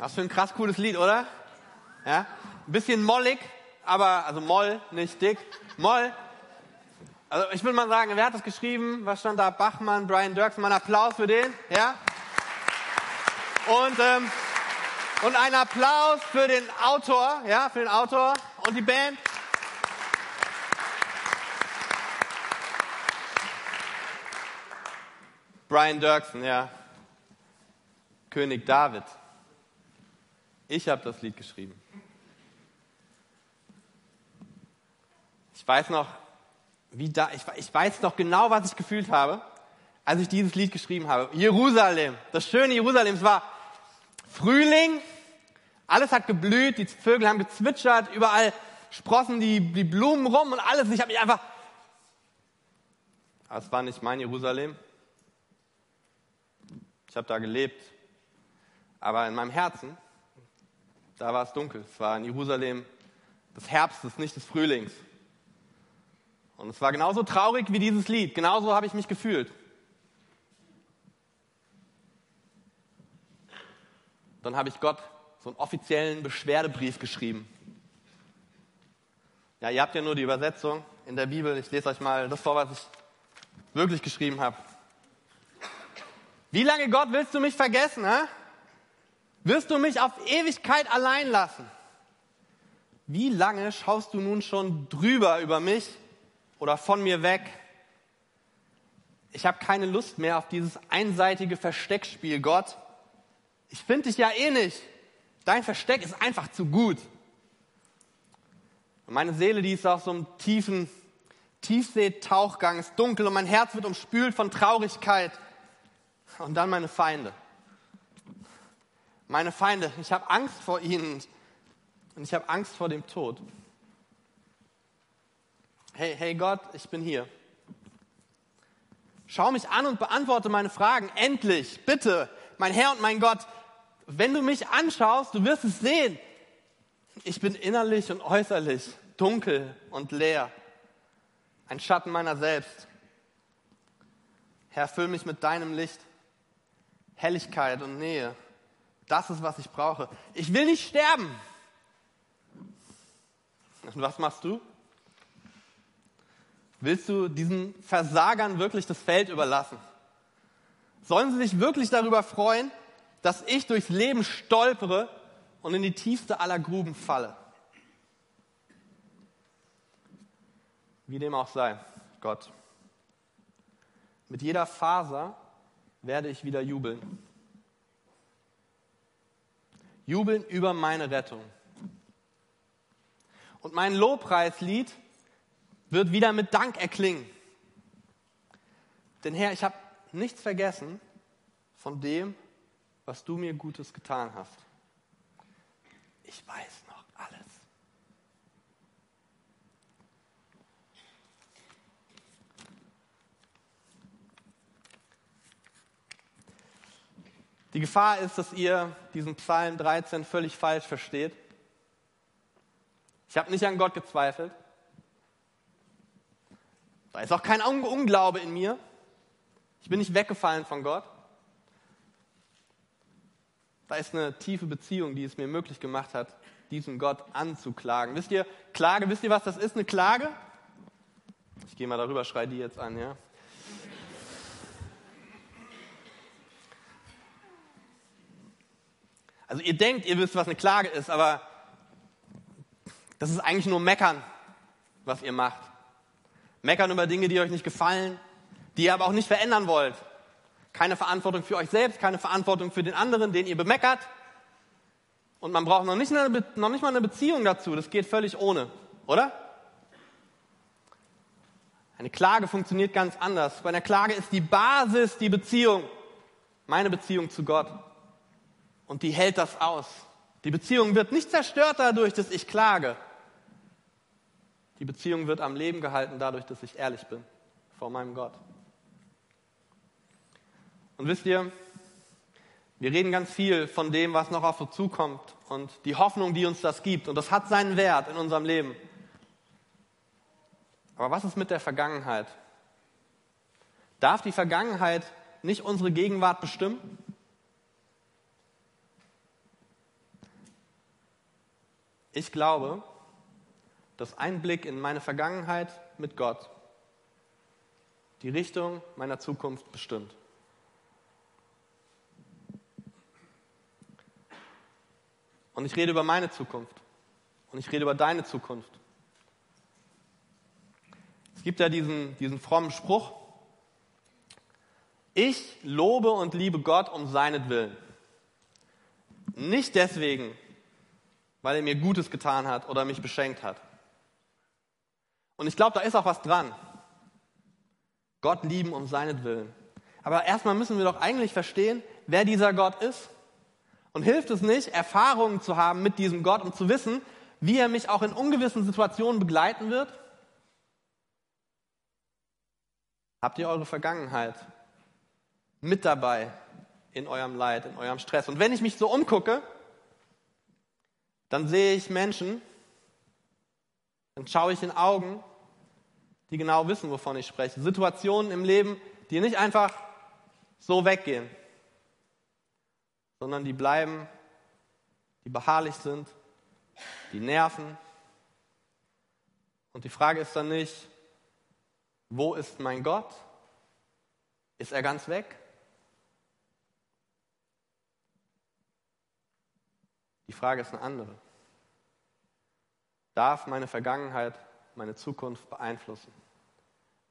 Was für ein krass cooles Lied, oder? Ja? Ein bisschen mollig, aber, also Moll, nicht dick. Moll. Also ich würde mal sagen, wer hat das geschrieben? Was stand da? Bachmann, Brian Dirks. Mal Applaus für den. Ja? Und, ähm, und ein Applaus für den Autor, ja, für den Autor und die Band. Brian Dirksen, ja. König David. Ich habe das Lied geschrieben. Ich weiß noch, wie da, ich, ich weiß noch genau, was ich gefühlt habe, als ich dieses Lied geschrieben habe. Jerusalem, das schöne Jerusalem. Es war Frühling, alles hat geblüht, die Vögel haben gezwitschert, überall sprossen die, die Blumen rum und alles. Ich habe mich einfach. Aber es war nicht mein Jerusalem. Ich habe da gelebt. Aber in meinem Herzen, da war es dunkel. Es war in Jerusalem des Herbstes, nicht des Frühlings. Und es war genauso traurig wie dieses Lied. Genauso habe ich mich gefühlt. Dann habe ich Gott so einen offiziellen Beschwerdebrief geschrieben. Ja, ihr habt ja nur die Übersetzung in der Bibel. Ich lese euch mal das vor, was ich wirklich geschrieben habe. Wie lange, Gott, willst du mich vergessen? Hä? Wirst du mich auf Ewigkeit allein lassen? Wie lange schaust du nun schon drüber über mich oder von mir weg? Ich habe keine Lust mehr auf dieses einseitige Versteckspiel, Gott. Ich finde dich ja eh nicht. Dein Versteck ist einfach zu gut. Und meine Seele, die ist auf so einem tiefen Tiefseetauchgang, ist dunkel und mein Herz wird umspült von Traurigkeit. Und dann meine Feinde. Meine Feinde, ich habe Angst vor ihnen und ich habe Angst vor dem Tod. Hey, hey Gott, ich bin hier. Schau mich an und beantworte meine Fragen. Endlich, bitte, mein Herr und mein Gott, wenn du mich anschaust, du wirst es sehen. Ich bin innerlich und äußerlich dunkel und leer. Ein Schatten meiner selbst. Herr, füll mich mit deinem Licht. Helligkeit und Nähe. Das ist, was ich brauche. Ich will nicht sterben. Und was machst du? Willst du diesen Versagern wirklich das Feld überlassen? Sollen sie sich wirklich darüber freuen, dass ich durchs Leben stolpere und in die tiefste aller Gruben falle? Wie dem auch sei, Gott. Mit jeder Faser werde ich wieder jubeln. Jubeln über meine Rettung. Und mein Lobpreislied wird wieder mit Dank erklingen. Denn Herr, ich habe nichts vergessen von dem, was du mir Gutes getan hast. Ich weiß noch alles. Die Gefahr ist, dass ihr diesen Psalm 13 völlig falsch versteht. Ich habe nicht an Gott gezweifelt. Da ist auch kein Unglaube in mir. Ich bin nicht weggefallen von Gott. Da ist eine tiefe Beziehung, die es mir möglich gemacht hat, diesen Gott anzuklagen. Wisst ihr, Klage, wisst ihr, was das ist, eine Klage? Ich gehe mal darüber, schrei die jetzt an, ja. Also ihr denkt, ihr wisst, was eine Klage ist, aber das ist eigentlich nur Meckern, was ihr macht. Meckern über Dinge, die euch nicht gefallen, die ihr aber auch nicht verändern wollt. Keine Verantwortung für euch selbst, keine Verantwortung für den anderen, den ihr bemeckert. Und man braucht noch nicht, eine, noch nicht mal eine Beziehung dazu. Das geht völlig ohne, oder? Eine Klage funktioniert ganz anders. Bei einer Klage ist die Basis die Beziehung, meine Beziehung zu Gott und die hält das aus. Die Beziehung wird nicht zerstört dadurch, dass ich klage. Die Beziehung wird am Leben gehalten dadurch, dass ich ehrlich bin vor meinem Gott. Und wisst ihr, wir reden ganz viel von dem, was noch auf uns zukommt und die Hoffnung, die uns das gibt. Und das hat seinen Wert in unserem Leben. Aber was ist mit der Vergangenheit? Darf die Vergangenheit nicht unsere Gegenwart bestimmen? Ich glaube, dass ein Blick in meine Vergangenheit mit Gott die Richtung meiner Zukunft bestimmt. Und ich rede über meine Zukunft. Und ich rede über deine Zukunft. Es gibt ja diesen, diesen frommen Spruch, ich lobe und liebe Gott um seinetwillen. Nicht deswegen, weil er mir Gutes getan hat oder mich beschenkt hat. Und ich glaube, da ist auch was dran. Gott lieben um seinetwillen. Aber erstmal müssen wir doch eigentlich verstehen, wer dieser Gott ist. Und hilft es nicht, Erfahrungen zu haben mit diesem Gott und zu wissen, wie er mich auch in ungewissen Situationen begleiten wird? Habt ihr eure Vergangenheit mit dabei in eurem Leid, in eurem Stress? Und wenn ich mich so umgucke, dann sehe ich Menschen, dann schaue ich in Augen, die genau wissen, wovon ich spreche. Situationen im Leben, die nicht einfach so weggehen, sondern die bleiben, die beharrlich sind, die nerven. Und die Frage ist dann nicht, wo ist mein Gott? Ist er ganz weg? Die Frage ist eine andere. Darf meine Vergangenheit meine Zukunft beeinflussen?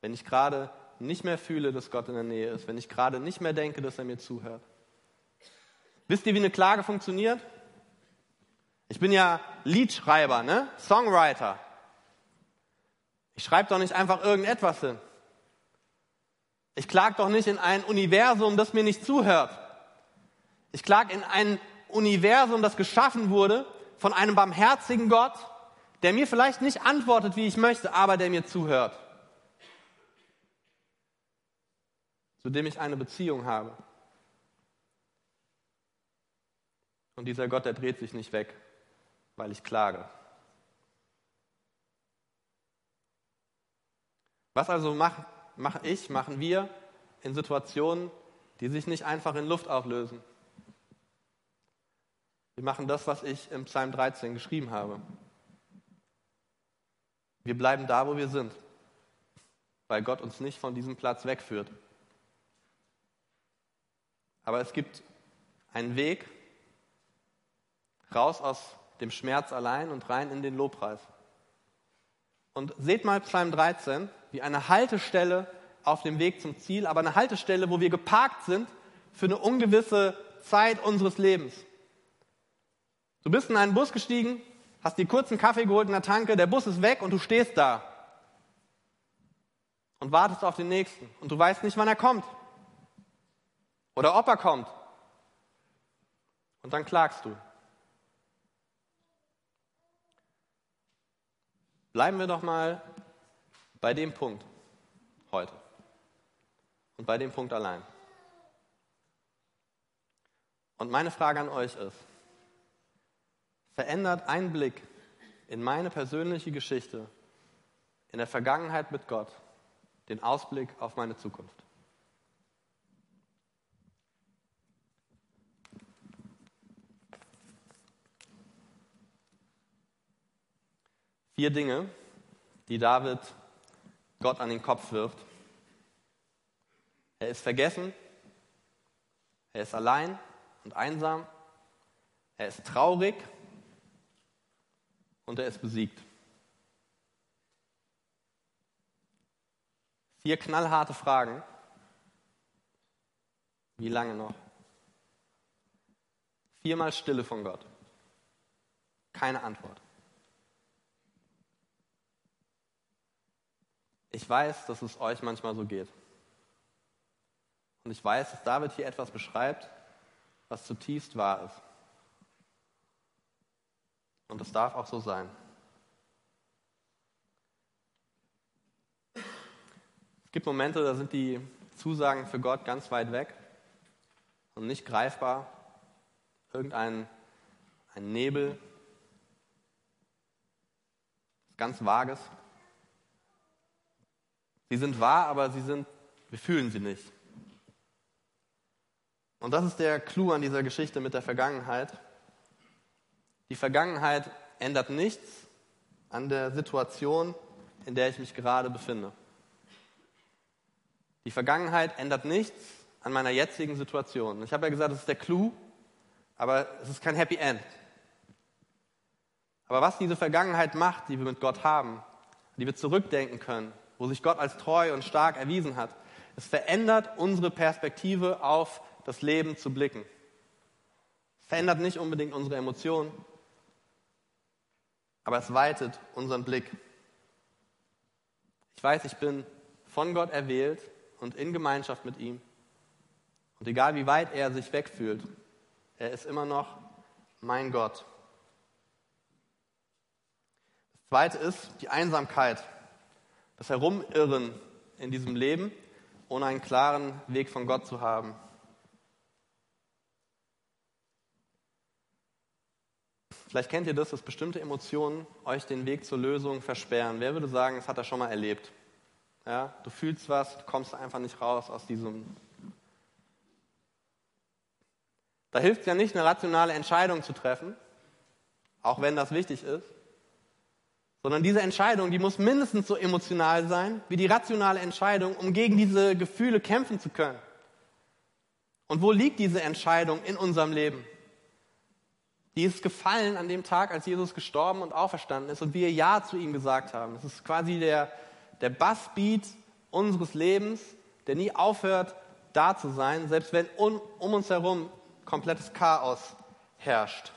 Wenn ich gerade nicht mehr fühle, dass Gott in der Nähe ist, wenn ich gerade nicht mehr denke, dass er mir zuhört. Wisst ihr, wie eine Klage funktioniert? Ich bin ja Liedschreiber, ne? Songwriter. Ich schreibe doch nicht einfach irgendetwas hin. Ich klag doch nicht in ein Universum, das mir nicht zuhört. Ich klag in ein Universum, das geschaffen wurde von einem barmherzigen Gott, der mir vielleicht nicht antwortet, wie ich möchte, aber der mir zuhört. Zu dem ich eine Beziehung habe. Und dieser Gott, der dreht sich nicht weg weil ich klage. Was also mache mach ich, machen wir in Situationen, die sich nicht einfach in Luft auflösen? Wir machen das, was ich im Psalm 13 geschrieben habe. Wir bleiben da, wo wir sind, weil Gott uns nicht von diesem Platz wegführt. Aber es gibt einen Weg raus aus dem Schmerz allein und rein in den Lobpreis. Und seht mal Psalm 13 wie eine Haltestelle auf dem Weg zum Ziel, aber eine Haltestelle, wo wir geparkt sind für eine ungewisse Zeit unseres Lebens. Du bist in einen Bus gestiegen, hast dir kurz einen Kaffee geholt in der Tanke, der Bus ist weg und du stehst da und wartest auf den nächsten und du weißt nicht, wann er kommt oder ob er kommt. Und dann klagst du. Bleiben wir doch mal bei dem Punkt heute und bei dem Punkt allein. Und meine Frage an euch ist, verändert ein Blick in meine persönliche Geschichte, in der Vergangenheit mit Gott, den Ausblick auf meine Zukunft? Vier Dinge, die David Gott an den Kopf wirft. Er ist vergessen, er ist allein und einsam, er ist traurig und er ist besiegt. Vier knallharte Fragen. Wie lange noch? Viermal Stille von Gott. Keine Antwort. Ich weiß, dass es euch manchmal so geht. Und ich weiß, dass David hier etwas beschreibt, was zutiefst wahr ist. Und es darf auch so sein. Es gibt Momente, da sind die Zusagen für Gott ganz weit weg und nicht greifbar. Irgendein ein Nebel, ganz Vages. Sie sind wahr, aber sie sind, wir fühlen sie nicht. Und das ist der Clou an dieser Geschichte mit der Vergangenheit. Die Vergangenheit ändert nichts an der Situation, in der ich mich gerade befinde. Die Vergangenheit ändert nichts an meiner jetzigen Situation. Ich habe ja gesagt, das ist der Clou, aber es ist kein Happy End. Aber was diese Vergangenheit macht, die wir mit Gott haben, die wir zurückdenken können, wo sich Gott als treu und stark erwiesen hat, es verändert unsere Perspektive auf das Leben zu blicken. Es verändert nicht unbedingt unsere Emotionen, aber es weitet unseren Blick. Ich weiß, ich bin von Gott erwählt und in Gemeinschaft mit ihm. Und egal wie weit er sich wegfühlt, er ist immer noch mein Gott. Das zweite ist die Einsamkeit, das Herumirren in diesem Leben, ohne einen klaren Weg von Gott zu haben. Vielleicht kennt ihr das, dass bestimmte Emotionen euch den Weg zur Lösung versperren. Wer würde sagen, das hat er schon mal erlebt? Ja, du fühlst was, du kommst einfach nicht raus aus diesem. Da hilft es ja nicht, eine rationale Entscheidung zu treffen, auch wenn das wichtig ist, sondern diese Entscheidung, die muss mindestens so emotional sein wie die rationale Entscheidung, um gegen diese Gefühle kämpfen zu können. Und wo liegt diese Entscheidung in unserem Leben? Die ist gefallen an dem Tag, als Jesus gestorben und auferstanden ist und wir Ja zu ihm gesagt haben. Das ist quasi der, der Bassbeat unseres Lebens, der nie aufhört, da zu sein, selbst wenn um, um uns herum komplettes Chaos herrscht.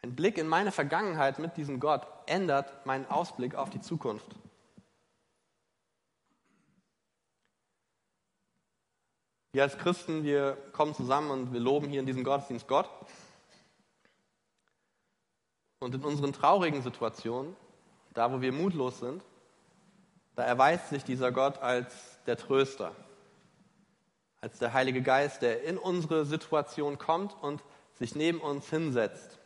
Ein Blick in meine Vergangenheit mit diesem Gott ändert meinen Ausblick auf die Zukunft. Wir als Christen, wir kommen zusammen und wir loben hier in diesem Gottesdienst Gott. Und in unseren traurigen Situationen, da wo wir mutlos sind, da erweist sich dieser Gott als der Tröster, als der Heilige Geist, der in unsere Situation kommt und sich neben uns hinsetzt.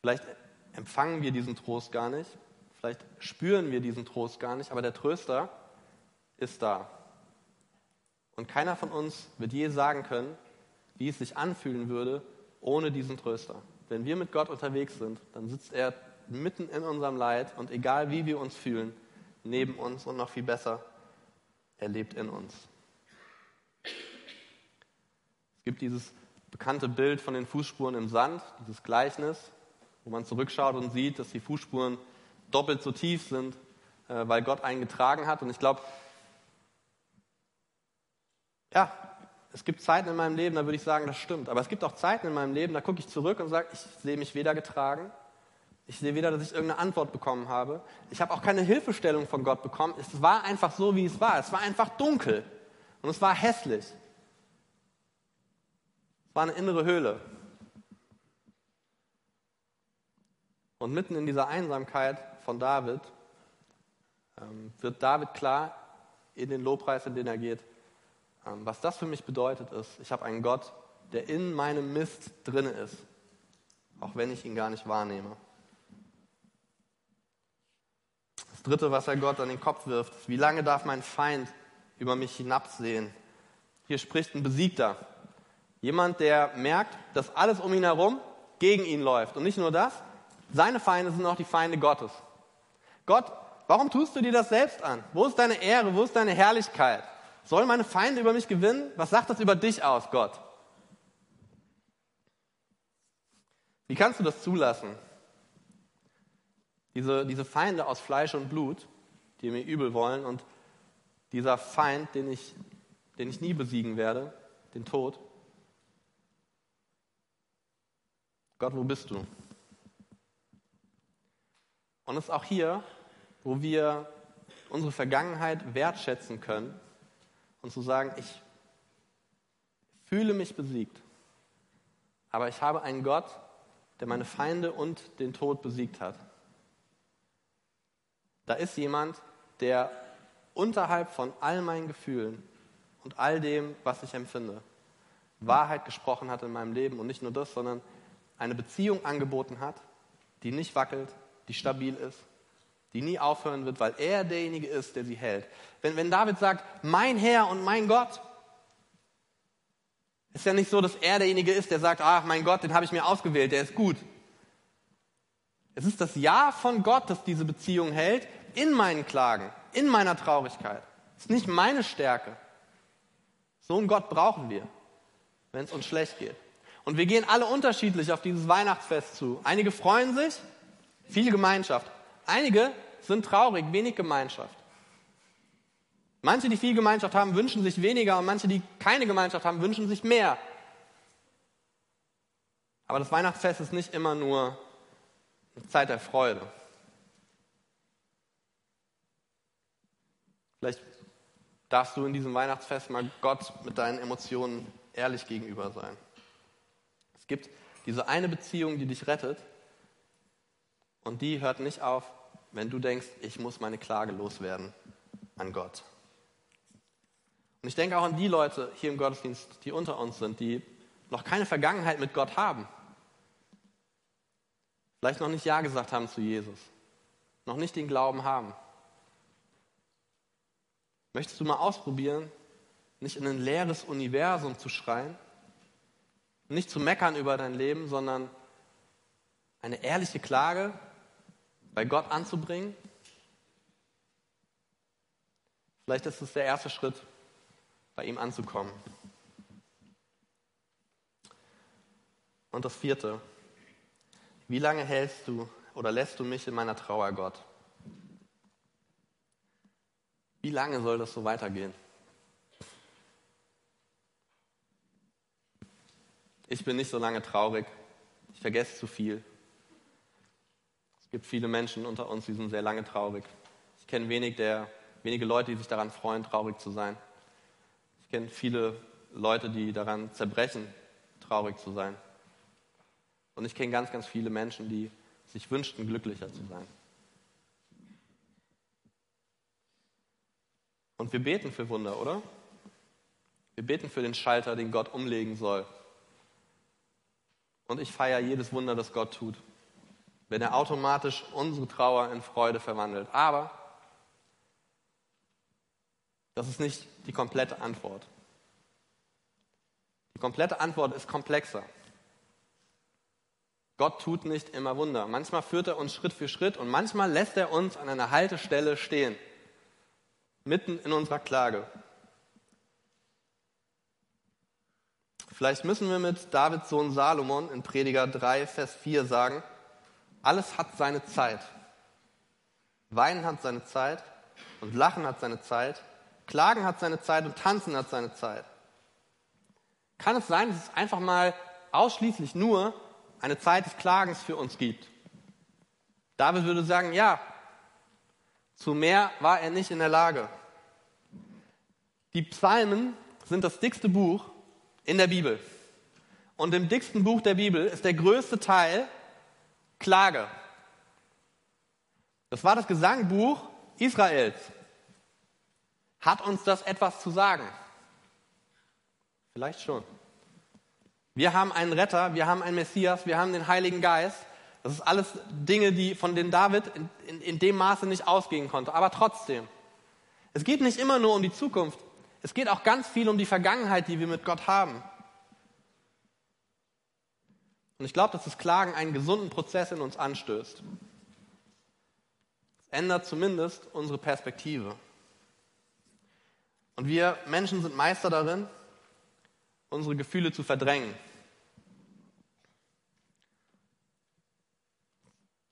Vielleicht empfangen wir diesen Trost gar nicht, vielleicht spüren wir diesen Trost gar nicht, aber der Tröster ist da. Und keiner von uns wird je sagen können, wie es sich anfühlen würde ohne diesen Tröster. Wenn wir mit Gott unterwegs sind, dann sitzt er mitten in unserem Leid und egal wie wir uns fühlen, neben uns und noch viel besser, er lebt in uns. Es gibt dieses bekannte Bild von den Fußspuren im Sand, dieses Gleichnis, wo man zurückschaut und sieht, dass die Fußspuren doppelt so tief sind, äh, weil Gott einen getragen hat. Und ich glaube, ja, es gibt Zeiten in meinem Leben, da würde ich sagen, das stimmt. Aber es gibt auch Zeiten in meinem Leben, da gucke ich zurück und sage, ich sehe mich weder getragen, ich sehe weder, dass ich irgendeine Antwort bekommen habe. Ich habe auch keine Hilfestellung von Gott bekommen. Es war einfach so, wie es war. Es war einfach dunkel und es war hässlich. Es war eine innere Höhle. Und mitten in dieser Einsamkeit von David ähm, wird David klar in den Lobpreis, in den er geht, was das für mich bedeutet ist, ich habe einen Gott, der in meinem Mist drin ist, auch wenn ich ihn gar nicht wahrnehme. Das Dritte, was er Gott an den Kopf wirft, ist, wie lange darf mein Feind über mich hinabsehen? Hier spricht ein Besiegter. Jemand, der merkt, dass alles um ihn herum gegen ihn läuft. Und nicht nur das, seine Feinde sind auch die Feinde Gottes. Gott, warum tust du dir das selbst an? Wo ist deine Ehre? Wo ist deine Herrlichkeit? Sollen meine Feinde über mich gewinnen? Was sagt das über dich aus, Gott? Wie kannst du das zulassen? Diese, diese Feinde aus Fleisch und Blut, die mir übel wollen und dieser Feind, den ich, den ich nie besiegen werde, den Tod. Gott, wo bist du? Und es ist auch hier, wo wir unsere Vergangenheit wertschätzen können und zu sagen, ich fühle mich besiegt, aber ich habe einen Gott, der meine Feinde und den Tod besiegt hat. Da ist jemand, der unterhalb von all meinen Gefühlen und all dem, was ich empfinde, Wahrheit gesprochen hat in meinem Leben und nicht nur das, sondern eine Beziehung angeboten hat, die nicht wackelt, die stabil ist, die nie aufhören wird, weil er derjenige ist, der sie hält. Wenn, wenn David sagt, mein Herr und mein Gott, ist ja nicht so, dass er derjenige ist, der sagt, ach mein Gott, den habe ich mir ausgewählt, der ist gut. Es ist das Ja von Gott, das diese Beziehung hält, in meinen Klagen, in meiner Traurigkeit. Es ist nicht meine Stärke. So einen Gott brauchen wir, wenn es uns schlecht geht. Und wir gehen alle unterschiedlich auf dieses Weihnachtsfest zu. Einige freuen sich, viel Gemeinschaft. Einige sind traurig, wenig Gemeinschaft. Manche, die viel Gemeinschaft haben, wünschen sich weniger und manche, die keine Gemeinschaft haben, wünschen sich mehr. Aber das Weihnachtsfest ist nicht immer nur eine Zeit der Freude. Vielleicht darfst du in diesem Weihnachtsfest mal Gott mit deinen Emotionen ehrlich gegenüber sein. Es gibt diese eine Beziehung, die dich rettet und die hört nicht auf, wenn du denkst, ich muss meine Klage loswerden an Gott. Und ich denke auch an die Leute hier im Gottesdienst, die unter uns sind, die noch keine Vergangenheit mit Gott haben. Vielleicht noch nicht Ja gesagt haben zu Jesus, noch nicht den Glauben haben. Möchtest du mal ausprobieren, nicht in ein leeres Universum zu schreien, nicht zu meckern über dein Leben, sondern eine ehrliche Klage bei Gott anzubringen? Vielleicht ist es der erste Schritt, bei ihm anzukommen. Und das vierte, wie lange hältst du oder lässt du mich in meiner Trauer, Gott? Wie lange soll das so weitergehen? Ich bin nicht so lange traurig. Ich vergesse zu viel. Es gibt viele Menschen unter uns, die sind sehr lange traurig. Ich kenne wenig der, wenige Leute, die sich daran freuen, traurig zu sein. Ich kenne viele Leute, die daran zerbrechen, traurig zu sein. Und ich kenne ganz, ganz viele Menschen, die sich wünschten, glücklicher zu sein. Und wir beten für Wunder, oder? Wir beten für den Schalter, den Gott umlegen soll. Und ich feiere jedes Wunder, das Gott tut, wenn er automatisch unsere Trauer in Freude verwandelt. Aber das ist nicht die komplette Antwort. Die komplette Antwort ist komplexer. Gott tut nicht immer Wunder. Manchmal führt er uns Schritt für Schritt und manchmal lässt er uns an einer Haltestelle stehen, mitten in unserer Klage. Vielleicht müssen wir mit Davids Sohn Salomon in Prediger 3, Vers 4 sagen, alles hat seine Zeit. Weinen hat seine Zeit und Lachen hat seine Zeit Klagen hat seine Zeit und Tanzen hat seine Zeit. Kann es sein, dass es einfach mal ausschließlich nur eine Zeit des Klagens für uns gibt? David würde sagen, ja, zu mehr war er nicht in der Lage. Die Psalmen sind das dickste Buch in der Bibel. Und im dicksten Buch der Bibel ist der größte Teil Klage. Das war das Gesangbuch Israels. Hat uns das etwas zu sagen? Vielleicht schon. Wir haben einen Retter, wir haben einen Messias, wir haben den Heiligen Geist. Das ist alles Dinge, die von denen David in, in, in dem Maße nicht ausgehen konnte. Aber trotzdem, es geht nicht immer nur um die Zukunft. Es geht auch ganz viel um die Vergangenheit, die wir mit Gott haben. Und ich glaube, dass das Klagen einen gesunden Prozess in uns anstößt. Es ändert zumindest unsere Perspektive. Und wir Menschen sind Meister darin, unsere Gefühle zu verdrängen.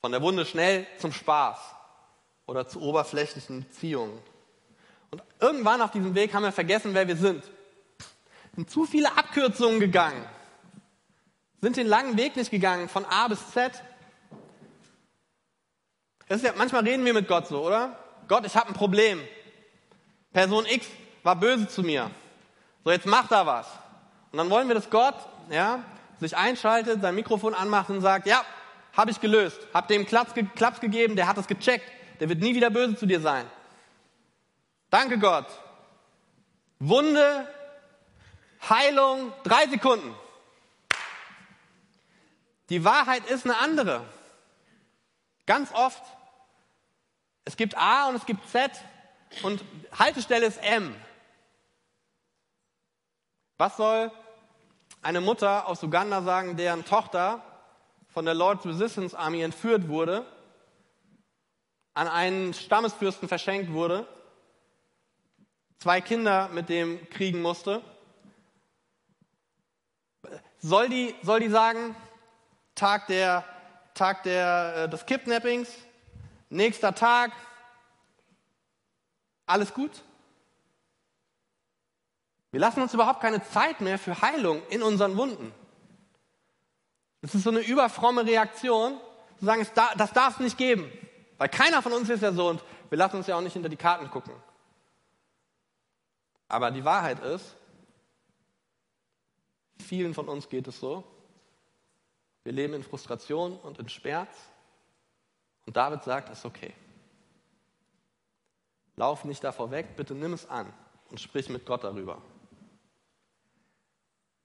Von der Wunde schnell zum Spaß oder zu oberflächlichen Beziehungen. Und irgendwann auf diesem Weg haben wir vergessen, wer wir sind. Sind zu viele Abkürzungen gegangen. Sind den langen Weg nicht gegangen, von A bis Z. Ja, manchmal reden wir mit Gott so, oder? Gott, ich habe ein Problem. Person X war böse zu mir. So, jetzt macht er was. Und dann wollen wir, dass Gott ja, sich einschaltet, sein Mikrofon anmacht und sagt, ja, habe ich gelöst, habe dem Klaps, Klaps gegeben, der hat es gecheckt, der wird nie wieder böse zu dir sein. Danke Gott. Wunde, Heilung, drei Sekunden. Die Wahrheit ist eine andere. Ganz oft. Es gibt A und es gibt Z und Haltestelle ist M. Was soll eine Mutter aus Uganda sagen, deren Tochter von der Lord's Resistance Army entführt wurde, an einen Stammesfürsten verschenkt wurde, zwei Kinder mit dem kriegen musste. Soll die, soll die sagen, Tag, der, Tag der, äh, des Kidnappings, nächster Tag, alles gut? Wir lassen uns überhaupt keine Zeit mehr für Heilung in unseren Wunden. Das ist so eine überfromme Reaktion, zu sagen, das darf es nicht geben. Weil keiner von uns ist ja so und wir lassen uns ja auch nicht hinter die Karten gucken. Aber die Wahrheit ist, vielen von uns geht es so. Wir leben in Frustration und in Schmerz. Und David sagt, es ist okay. Lauf nicht davor weg, bitte nimm es an und sprich mit Gott darüber.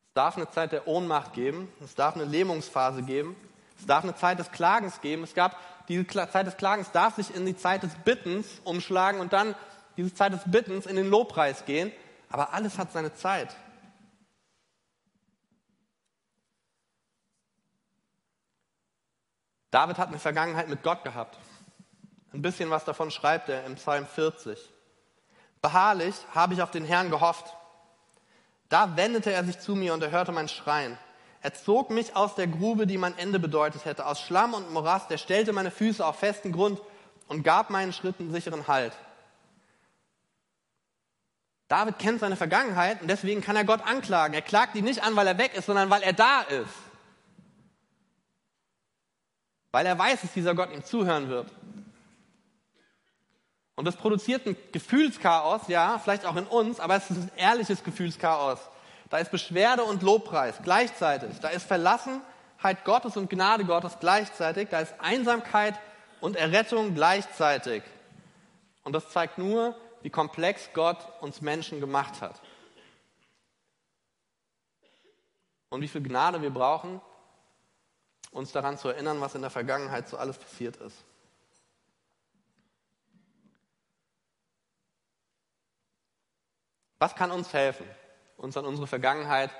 Es darf eine Zeit der Ohnmacht geben, es darf eine Lähmungsphase geben, es darf eine Zeit des Klagens geben. Es gab diese Zeit des Klagens darf sich in die Zeit des Bittens umschlagen und dann diese Zeit des Bittens in den Lobpreis gehen. Aber alles hat seine Zeit. David hat eine Vergangenheit mit Gott gehabt. Ein bisschen was davon schreibt er im Psalm 40. Beharrlich habe ich auf den Herrn gehofft. Da wendete er sich zu mir und er hörte mein Schreien. Er zog mich aus der Grube, die mein Ende bedeutet hätte, aus Schlamm und Morast. Er stellte meine Füße auf festen Grund und gab meinen Schritten sicheren Halt. David kennt seine Vergangenheit und deswegen kann er Gott anklagen. Er klagt ihn nicht an, weil er weg ist, sondern weil er da ist. Weil er weiß, dass dieser Gott ihm zuhören wird. Und das produziert ein Gefühlschaos, ja, vielleicht auch in uns, aber es ist ein ehrliches Gefühlschaos. Da ist Beschwerde und Lobpreis gleichzeitig. Da ist Verlassenheit Gottes und Gnade Gottes gleichzeitig. Da ist Einsamkeit und Errettung gleichzeitig. Und das zeigt nur, wie komplex Gott uns Menschen gemacht hat. Und wie viel Gnade wir brauchen, uns daran zu erinnern, was in der Vergangenheit so alles passiert ist. Was kann uns helfen, uns an unsere Vergangenheit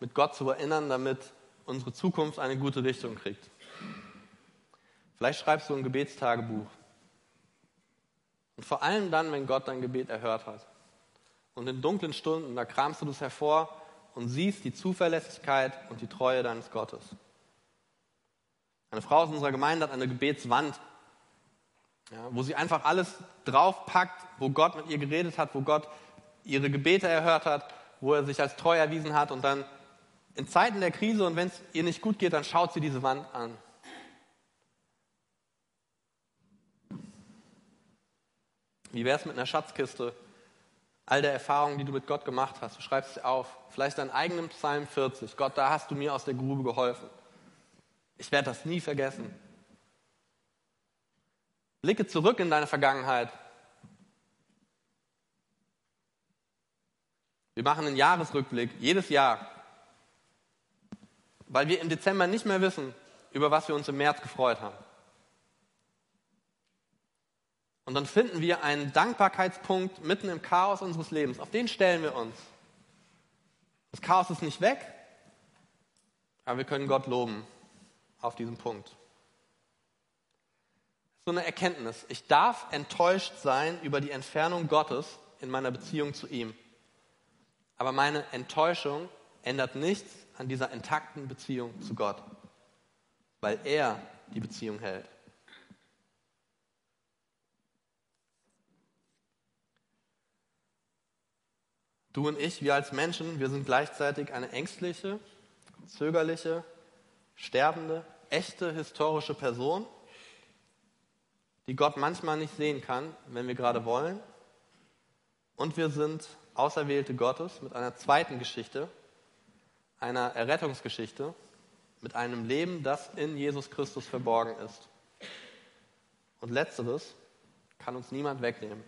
mit Gott zu erinnern, damit unsere Zukunft eine gute Richtung kriegt? Vielleicht schreibst du ein Gebetstagebuch. Und vor allem dann, wenn Gott dein Gebet erhört hat. Und in dunklen Stunden, da kramst du das hervor und siehst die Zuverlässigkeit und die Treue deines Gottes. Eine Frau aus unserer Gemeinde hat eine Gebetswand, ja, wo sie einfach alles draufpackt, wo Gott mit ihr geredet hat, wo Gott ihre Gebete erhört hat, wo er sich als treu erwiesen hat und dann in Zeiten der Krise und wenn es ihr nicht gut geht, dann schaut sie diese Wand an. Wie wäre es mit einer Schatzkiste? All der Erfahrungen, die du mit Gott gemacht hast, du schreibst sie auf. Vielleicht deinen eigenen Psalm 40. Gott, da hast du mir aus der Grube geholfen. Ich werde das nie vergessen. Blicke zurück in deine Vergangenheit Wir machen einen Jahresrückblick jedes Jahr, weil wir im Dezember nicht mehr wissen, über was wir uns im März gefreut haben. Und dann finden wir einen Dankbarkeitspunkt mitten im Chaos unseres Lebens. Auf den stellen wir uns. Das Chaos ist nicht weg, aber wir können Gott loben auf diesem Punkt. So eine Erkenntnis. Ich darf enttäuscht sein über die Entfernung Gottes in meiner Beziehung zu ihm. Aber meine Enttäuschung ändert nichts an dieser intakten Beziehung zu Gott, weil er die Beziehung hält. Du und ich, wir als Menschen, wir sind gleichzeitig eine ängstliche, zögerliche, sterbende, echte historische Person, die Gott manchmal nicht sehen kann, wenn wir gerade wollen. Und wir sind Auserwählte Gottes mit einer zweiten Geschichte, einer Errettungsgeschichte, mit einem Leben, das in Jesus Christus verborgen ist. Und letzteres kann uns niemand wegnehmen.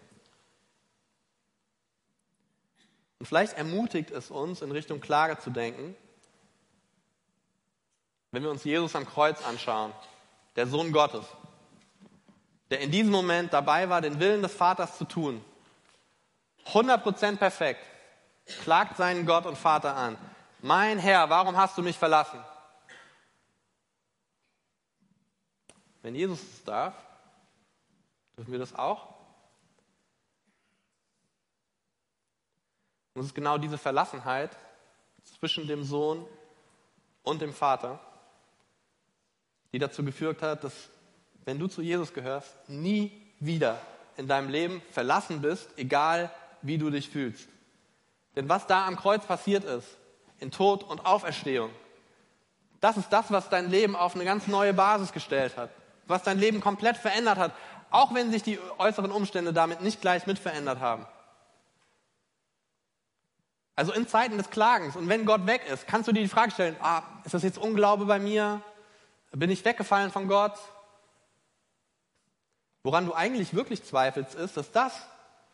Und vielleicht ermutigt es uns, in Richtung Klage zu denken, wenn wir uns Jesus am Kreuz anschauen, der Sohn Gottes, der in diesem Moment dabei war, den Willen des Vaters zu tun 100% perfekt, klagt seinen Gott und Vater an. Mein Herr, warum hast du mich verlassen? Wenn Jesus es darf, dürfen wir das auch? Und es ist genau diese Verlassenheit zwischen dem Sohn und dem Vater, die dazu geführt hat, dass wenn du zu Jesus gehörst, nie wieder in deinem Leben verlassen bist, egal wie du dich fühlst. Denn was da am Kreuz passiert ist, in Tod und Auferstehung, das ist das, was dein Leben auf eine ganz neue Basis gestellt hat, was dein Leben komplett verändert hat, auch wenn sich die äußeren Umstände damit nicht gleich mit verändert haben. Also in Zeiten des Klagens und wenn Gott weg ist, kannst du dir die Frage stellen, ah, ist das jetzt Unglaube bei mir? Bin ich weggefallen von Gott? Woran du eigentlich wirklich zweifelst, ist, dass das,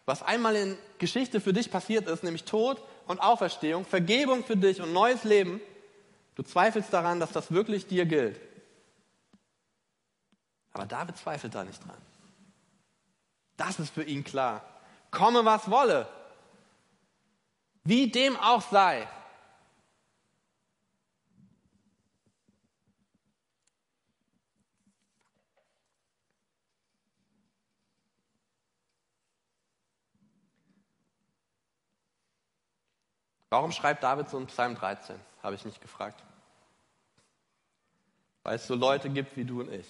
was einmal in Geschichte für dich passiert ist, nämlich Tod und Auferstehung, Vergebung für dich und neues Leben, du zweifelst daran, dass das wirklich dir gilt. Aber David zweifelt da nicht dran. Das ist für ihn klar. Komme, was wolle. Wie dem auch sei. Warum schreibt David so in Psalm 13? Habe ich mich gefragt. Weil es so Leute gibt wie du und ich.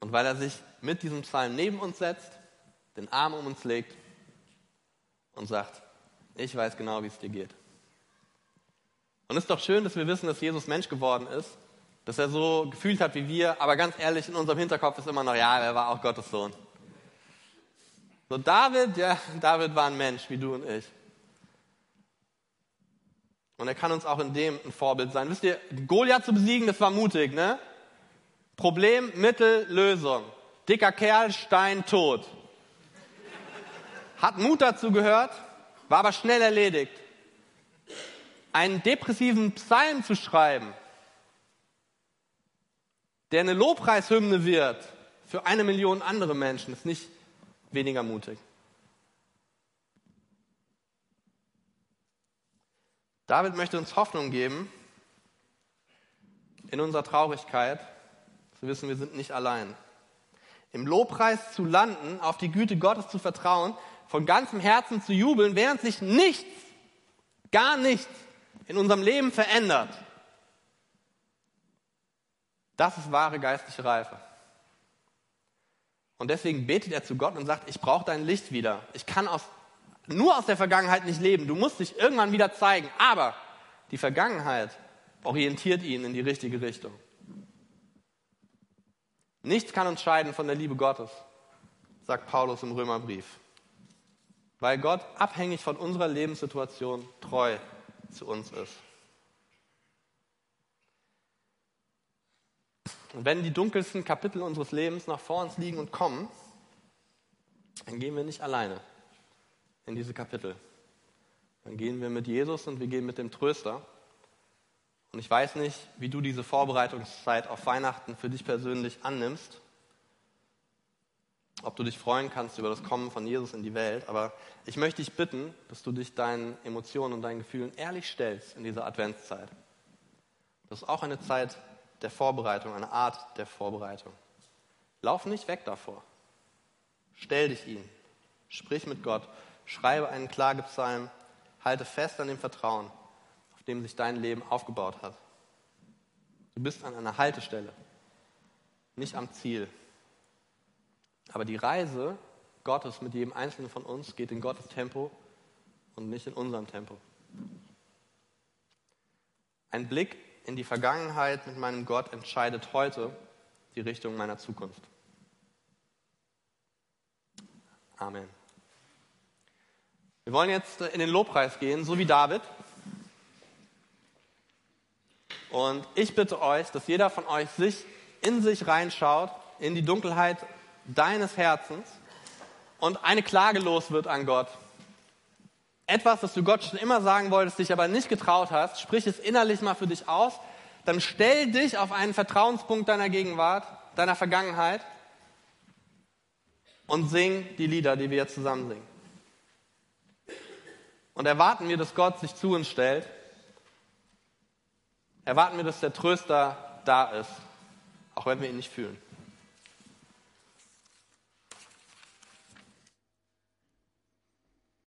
Und weil er sich mit diesem Psalm neben uns setzt, den Arm um uns legt und sagt, ich weiß genau, wie es dir geht. Und es ist doch schön, dass wir wissen, dass Jesus Mensch geworden ist, dass er so gefühlt hat wie wir, aber ganz ehrlich, in unserem Hinterkopf ist immer noch, ja, er war auch Gottes Sohn. So David, ja, David war ein Mensch wie du und ich. Und er kann uns auch in dem ein Vorbild sein. Wisst ihr, Goliath zu besiegen, das war mutig, ne? Problem, Mittel, Lösung. Dicker Kerl, Stein, tot. Hat Mut dazu gehört, war aber schnell erledigt. Einen depressiven Psalm zu schreiben, der eine Lobpreishymne wird für eine Million andere Menschen, ist nicht weniger mutig. David möchte uns Hoffnung geben in unserer Traurigkeit, zu wissen, wir sind nicht allein. Im Lobpreis zu landen, auf die Güte Gottes zu vertrauen, von ganzem Herzen zu jubeln, während sich nichts, gar nichts in unserem Leben verändert. Das ist wahre geistliche Reife. Und deswegen betet er zu Gott und sagt, ich brauche dein Licht wieder. Ich kann aus, nur aus der Vergangenheit nicht leben. Du musst dich irgendwann wieder zeigen. Aber die Vergangenheit orientiert ihn in die richtige Richtung. Nichts kann uns scheiden von der Liebe Gottes, sagt Paulus im Römerbrief weil Gott abhängig von unserer Lebenssituation treu zu uns ist. Und wenn die dunkelsten Kapitel unseres Lebens noch vor uns liegen und kommen, dann gehen wir nicht alleine in diese Kapitel. Dann gehen wir mit Jesus und wir gehen mit dem Tröster. Und ich weiß nicht, wie du diese Vorbereitungszeit auf Weihnachten für dich persönlich annimmst ob du dich freuen kannst über das Kommen von Jesus in die Welt. Aber ich möchte dich bitten, dass du dich deinen Emotionen und deinen Gefühlen ehrlich stellst in dieser Adventszeit. Das ist auch eine Zeit der Vorbereitung, eine Art der Vorbereitung. Lauf nicht weg davor. Stell dich ihm. Sprich mit Gott. Schreibe einen Klagepsalm. Halte fest an dem Vertrauen, auf dem sich dein Leben aufgebaut hat. Du bist an einer Haltestelle, nicht am Ziel. Aber die Reise Gottes mit jedem Einzelnen von uns geht in Gottes Tempo und nicht in unserem Tempo. Ein Blick in die Vergangenheit mit meinem Gott entscheidet heute die Richtung meiner Zukunft. Amen. Wir wollen jetzt in den Lobpreis gehen, so wie David. Und ich bitte euch, dass jeder von euch sich in sich reinschaut, in die Dunkelheit deines Herzens und eine Klage los wird an Gott. Etwas, das du Gott schon immer sagen wolltest, dich aber nicht getraut hast, sprich es innerlich mal für dich aus, dann stell dich auf einen Vertrauenspunkt deiner Gegenwart, deiner Vergangenheit und sing die Lieder, die wir jetzt zusammen singen. und erwarten wir, dass Gott sich zu uns stellt. Erwarten wir, dass der Tröster da ist, auch wenn wir ihn nicht fühlen.